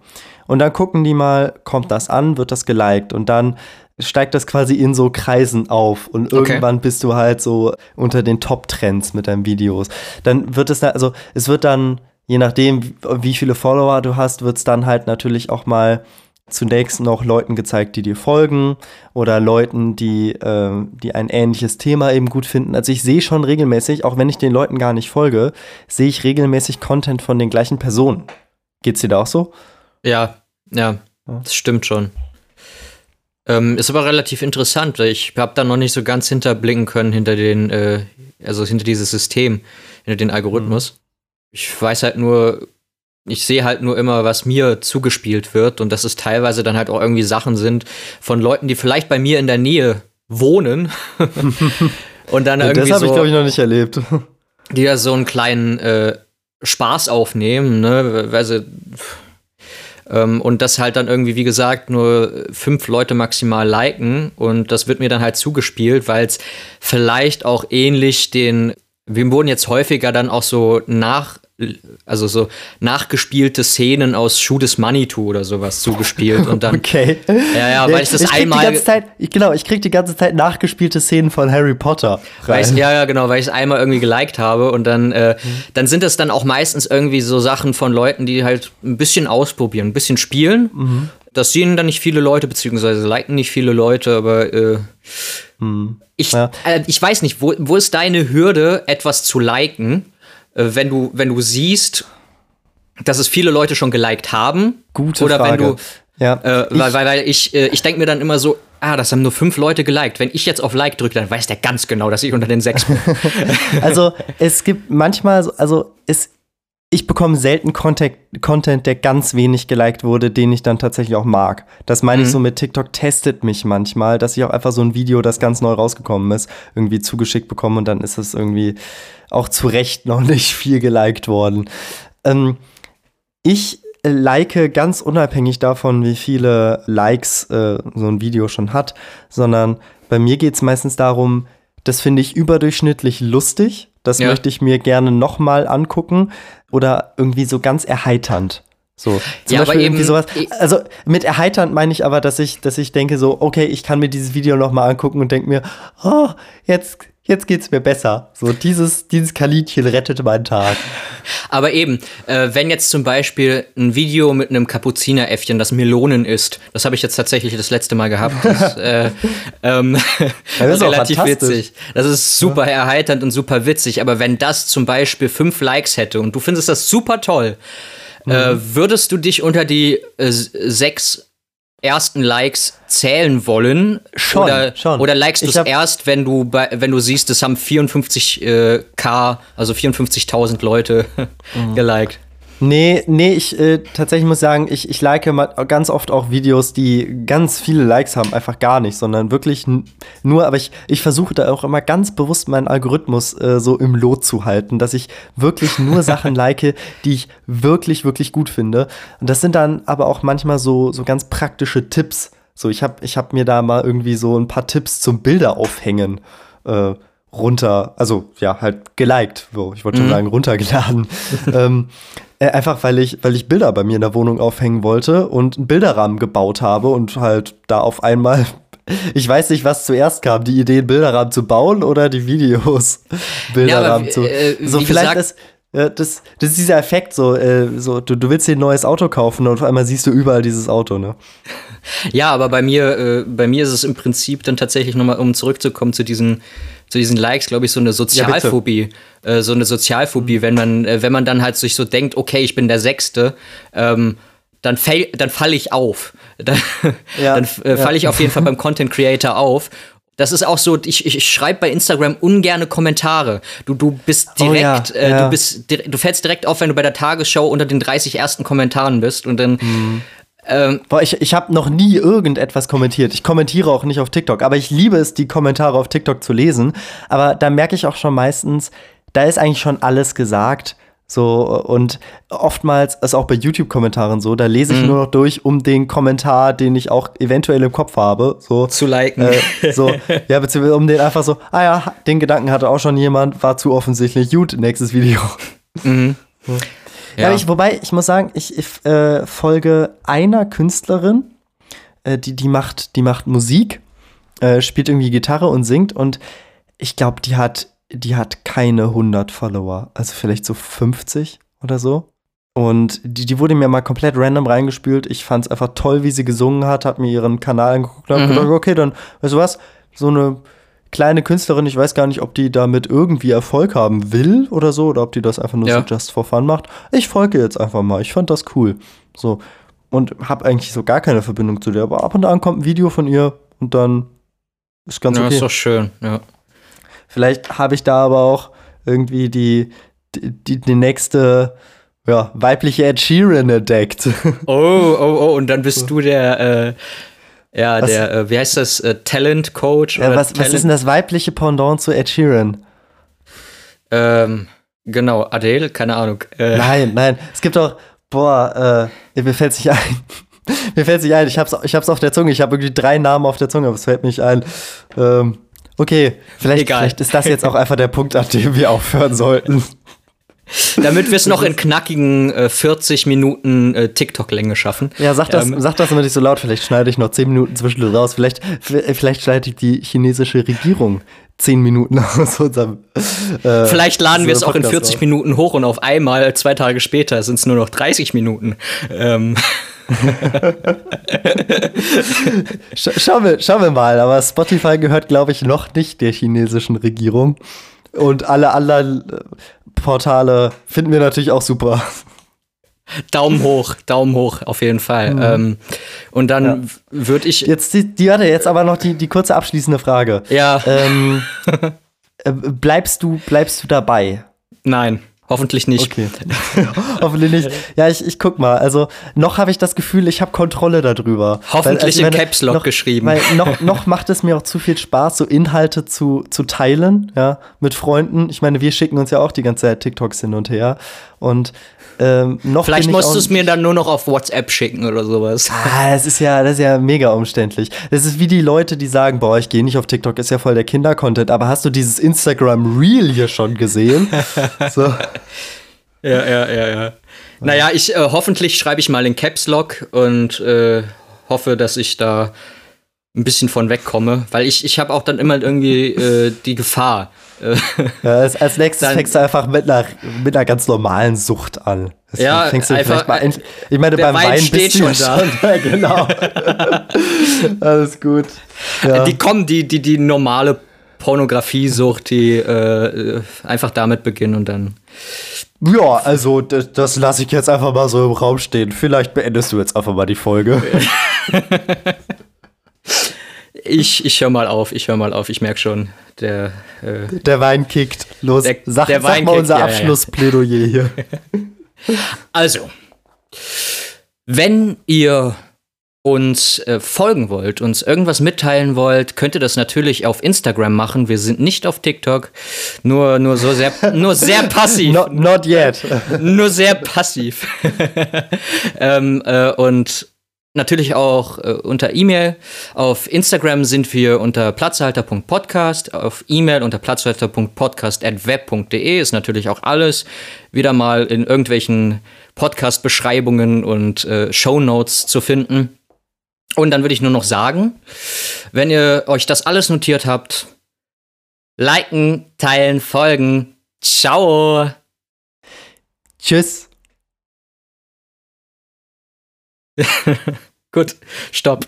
Und dann gucken die mal, kommt das an, wird das geliked und dann steigt das quasi in so Kreisen auf und irgendwann okay. bist du halt so unter den Top-Trends mit deinen Videos. Dann wird es, also es wird dann, je nachdem, wie viele Follower du hast, wird es dann halt natürlich auch mal zunächst noch Leuten gezeigt, die dir folgen oder Leuten, die, äh, die ein ähnliches Thema eben gut finden. Also ich sehe schon regelmäßig, auch wenn ich den Leuten gar nicht folge, sehe ich regelmäßig Content von den gleichen Personen. Geht's dir da auch so? Ja, ja, das stimmt schon. Ähm, ist aber relativ interessant, weil ich habe da noch nicht so ganz hinterblicken können hinter den, äh, also hinter dieses System, hinter den Algorithmus. Mhm. Ich weiß halt nur, ich sehe halt nur immer, was mir zugespielt wird und dass es teilweise dann halt auch irgendwie Sachen sind von Leuten, die vielleicht bei mir in der Nähe wohnen <laughs> und dann ja, irgendwie das habe so, ich glaube ich noch nicht erlebt. Die da so einen kleinen äh, Spaß aufnehmen, ne, weil sie ähm, und das halt dann irgendwie, wie gesagt, nur fünf Leute maximal liken und das wird mir dann halt zugespielt, weil es vielleicht auch ähnlich den wir wurden jetzt häufiger dann auch so nach also so nachgespielte Szenen aus Shoot is Money To oder sowas zugespielt und dann <laughs> okay ja ja weil ich das ich einmal die ganze Zeit, ich, genau ich krieg die ganze Zeit nachgespielte Szenen von Harry Potter weil ja ja genau weil ich es einmal irgendwie geliked habe und dann äh, mhm. dann sind es dann auch meistens irgendwie so Sachen von Leuten die halt ein bisschen ausprobieren ein bisschen spielen mhm. das sehen dann nicht viele Leute beziehungsweise liken nicht viele Leute aber äh, mhm. ich ja. äh, ich weiß nicht wo wo ist deine Hürde etwas zu liken wenn du, wenn du siehst, dass es viele Leute schon geliked haben. Gute oder Frage. wenn du, ja, äh, weil, weil, weil ich, äh, ich denke mir dann immer so, ah, das haben nur fünf Leute geliked. Wenn ich jetzt auf Like drücke, dann weiß der ganz genau, dass ich unter den sechs bin. <laughs> also es gibt manchmal, so, also es ich bekomme selten Content, Content, der ganz wenig geliked wurde, den ich dann tatsächlich auch mag. Das meine mhm. ich so mit TikTok testet mich manchmal, dass ich auch einfach so ein Video, das ganz neu rausgekommen ist, irgendwie zugeschickt bekomme und dann ist es irgendwie auch zu Recht noch <laughs> nicht viel geliked worden. Ähm, ich like ganz unabhängig davon, wie viele Likes äh, so ein Video schon hat, sondern bei mir geht es meistens darum, das finde ich überdurchschnittlich lustig. Das ja. möchte ich mir gerne nochmal angucken oder irgendwie so ganz erheiternd. So, zum ja, Beispiel irgendwie sowas. Also mit erheiternd meine ich aber, dass ich, dass ich denke so, okay, ich kann mir dieses Video nochmal angucken und denke mir, oh, jetzt, jetzt geht's mir besser. So, dieses, dieses Kaninchen rettet meinen Tag. Aber eben, äh, wenn jetzt zum Beispiel ein Video mit einem Kapuzineräffchen, das Melonen isst, das habe ich jetzt tatsächlich das letzte Mal gehabt. Das, <laughs> äh, ähm, das ist <laughs> relativ witzig. Das ist super ja. erheiternd und super witzig. Aber wenn das zum Beispiel fünf Likes hätte und du findest das super toll, mhm. äh, würdest du dich unter die äh, sechs ersten Likes zählen wollen? Schon, oder, schon. Oder likest du es erst, wenn du, bei, wenn du siehst, es haben 54k, äh, also 54.000 Leute <laughs> mhm. geliked? Nee, nee, ich äh, tatsächlich muss sagen, ich, ich like ganz oft auch Videos, die ganz viele Likes haben, einfach gar nicht, sondern wirklich nur, aber ich, ich versuche da auch immer ganz bewusst meinen Algorithmus äh, so im Lot zu halten, dass ich wirklich nur Sachen <laughs> like, die ich wirklich, wirklich gut finde. Und das sind dann aber auch manchmal so, so ganz praktische Tipps. So, ich habe ich hab mir da mal irgendwie so ein paar Tipps zum Bilder aufhängen. Äh, runter, also ja, halt geliked, so, ich wollte schon mhm. sagen, runtergeladen. <laughs> ähm, äh, einfach weil ich, weil ich Bilder bei mir in der Wohnung aufhängen wollte und einen Bilderrahmen gebaut habe und halt da auf einmal <laughs> ich weiß nicht, was zuerst kam, die Idee, einen Bilderrahmen zu bauen oder die Videos, <laughs> Bilderrahmen ja, zu. Äh, so, vielleicht gesagt, ist, äh, das, das ist dieser Effekt, so, äh, so du, du willst dir ein neues Auto kaufen und auf einmal siehst du überall dieses Auto, ne? Ja, aber bei mir, äh, bei mir ist es im Prinzip dann tatsächlich nochmal, um zurückzukommen zu diesen zu diesen Likes, glaube ich, so eine Sozialphobie. Ja, äh, so eine Sozialphobie, mhm. wenn man, äh, wenn man dann halt sich so denkt, okay, ich bin der Sechste, ähm, dann, dann falle ich auf. <laughs> Dann, ja, dann äh, falle ich auf jeden Fall <laughs> beim Content Creator auf. Das ist auch so, ich, ich schreibe bei Instagram ungerne Kommentare. Du, du bist direkt, oh, äh, du bist, du fällst direkt auf, wenn du bei der Tagesschau unter den 30 ersten Kommentaren bist und dann mhm. Ähm, Boah, ich, ich habe noch nie irgendetwas kommentiert. Ich kommentiere auch nicht auf TikTok, aber ich liebe es, die Kommentare auf TikTok zu lesen. Aber da merke ich auch schon meistens, da ist eigentlich schon alles gesagt. So, und oftmals ist auch bei YouTube-Kommentaren so, da lese ich mhm. nur noch durch, um den Kommentar, den ich auch eventuell im Kopf habe, so zu liken. Äh, so, <laughs> ja, beziehungsweise um den einfach so, ah ja, den Gedanken hatte auch schon jemand, war zu offensichtlich, gut, nächstes Video. Mhm. Ja. ja ich, wobei, ich muss sagen, ich, ich äh, folge einer Künstlerin, äh, die, die, macht, die macht Musik, äh, spielt irgendwie Gitarre und singt und ich glaube, die hat, die hat keine 100 Follower, also vielleicht so 50 oder so. Und die, die wurde mir mal komplett random reingespült. Ich fand es einfach toll, wie sie gesungen hat, hat mir ihren Kanal angeguckt und mhm. gedacht, okay, dann, weißt du was, so eine kleine Künstlerin, ich weiß gar nicht, ob die damit irgendwie Erfolg haben will oder so, oder ob die das einfach nur ja. so just for fun macht. Ich folge jetzt einfach mal. Ich fand das cool. So. Und habe eigentlich so gar keine Verbindung zu der. Aber ab und an kommt ein Video von ihr und dann ist ganz ja, okay. ist doch schön, ja. Vielleicht habe ich da aber auch irgendwie die, die, die nächste ja, weibliche Ed Sheeran entdeckt. <laughs> Oh, oh, oh, und dann bist du der, äh, ja, was, der, äh, wie heißt das, äh, Talent Coach? Ja, was, Talent? was ist denn das weibliche Pendant zu Ed Sheeran? Ähm, genau, Adele, keine Ahnung. Äh. Nein, nein, es gibt auch, boah, äh, mir fällt es nicht ein. <laughs> mir fällt es nicht ein, ich hab's, ich hab's auf der Zunge, ich habe irgendwie drei Namen auf der Zunge, aber es fällt mir nicht ein. Ähm, okay, vielleicht, vielleicht ist das jetzt auch einfach der Punkt, an dem wir aufhören sollten. Damit wir es noch in knackigen äh, 40 Minuten äh, TikTok-Länge schaffen. Ja, sag das, ähm, sag das immer nicht so laut. Vielleicht schneide ich noch 10 Minuten zwischendurch raus. Vielleicht, vielleicht schneide ich die chinesische Regierung 10 Minuten <laughs> aus unserem. Äh, vielleicht laden wir es auch in 40 auf. Minuten hoch und auf einmal, zwei Tage später, sind es nur noch 30 Minuten. Ähm. <laughs> Sch schauen, wir, schauen wir mal, aber Spotify gehört, glaube ich, noch nicht der chinesischen Regierung. Und alle anderen Portale finden wir natürlich auch super. Daumen hoch, Daumen hoch, auf jeden Fall. Mhm. Ähm, und dann ja. würde ich. Jetzt, die, die hatte jetzt aber noch die, die kurze abschließende Frage. Ja. Ähm, <laughs> äh, bleibst, du, bleibst du dabei? Nein. Hoffentlich nicht. Okay. <laughs> Hoffentlich nicht. Ja, ich, ich guck mal. Also noch habe ich das Gefühl, ich habe Kontrolle darüber. Hoffentlich weil, also, in Caps Lock noch, geschrieben. Weil noch, <laughs> noch macht es mir auch zu viel Spaß, so Inhalte zu, zu teilen, ja, mit Freunden. Ich meine, wir schicken uns ja auch die ganze Zeit TikToks hin und her. Und ähm, noch Vielleicht musst du es mir dann nur noch auf WhatsApp schicken oder sowas. Ah, das ist ja, das ist ja mega umständlich. Das ist wie die Leute, die sagen, boah, ich gehe nicht auf TikTok, ist ja voll der Kindercontent, aber hast du dieses Instagram Reel hier schon gesehen? <laughs> so. Ja, ja, ja, ja. Naja, ich äh, hoffentlich schreibe ich mal in Caps Lock und äh, hoffe, dass ich da ein bisschen von wegkomme, weil ich, ich habe auch dann immer irgendwie äh, die Gefahr, ja, als, als nächstes fängst du einfach mit einer, mit einer ganz normalen Sucht an. Das ja, fängst du einfach, mal ein, ich meine, beim Wein, Wein steht schon da. Schon, <laughs> genau. Alles gut. Ja. Die kommen, die, die, die normale Pornografiesucht, die äh, einfach damit beginnen und dann. Ja, also das, das lasse ich jetzt einfach mal so im Raum stehen. Vielleicht beendest du jetzt einfach mal die Folge. <laughs> ich ich höre mal auf, ich höre mal auf, ich merke schon, der. Äh, der Wein kickt. Los, der, sag, der sag mal kickt, unser ja, Abschlussplädoyer hier. <laughs> Also, wenn ihr uns äh, folgen wollt, uns irgendwas mitteilen wollt, könnt ihr das natürlich auf Instagram machen. Wir sind nicht auf TikTok, nur, nur so sehr, <laughs> nur sehr passiv. Not, not yet. nur sehr passiv. <laughs> ähm, äh, und natürlich auch äh, unter E-Mail. Auf Instagram sind wir unter platzhalter.podcast, auf E-Mail unter platzhalter.podcast.web.de ist natürlich auch alles wieder mal in irgendwelchen Podcast-Beschreibungen und äh, Show Notes zu finden. Und dann würde ich nur noch sagen, wenn ihr euch das alles notiert habt, liken, teilen, folgen. Ciao. Tschüss. <laughs> Gut, stopp.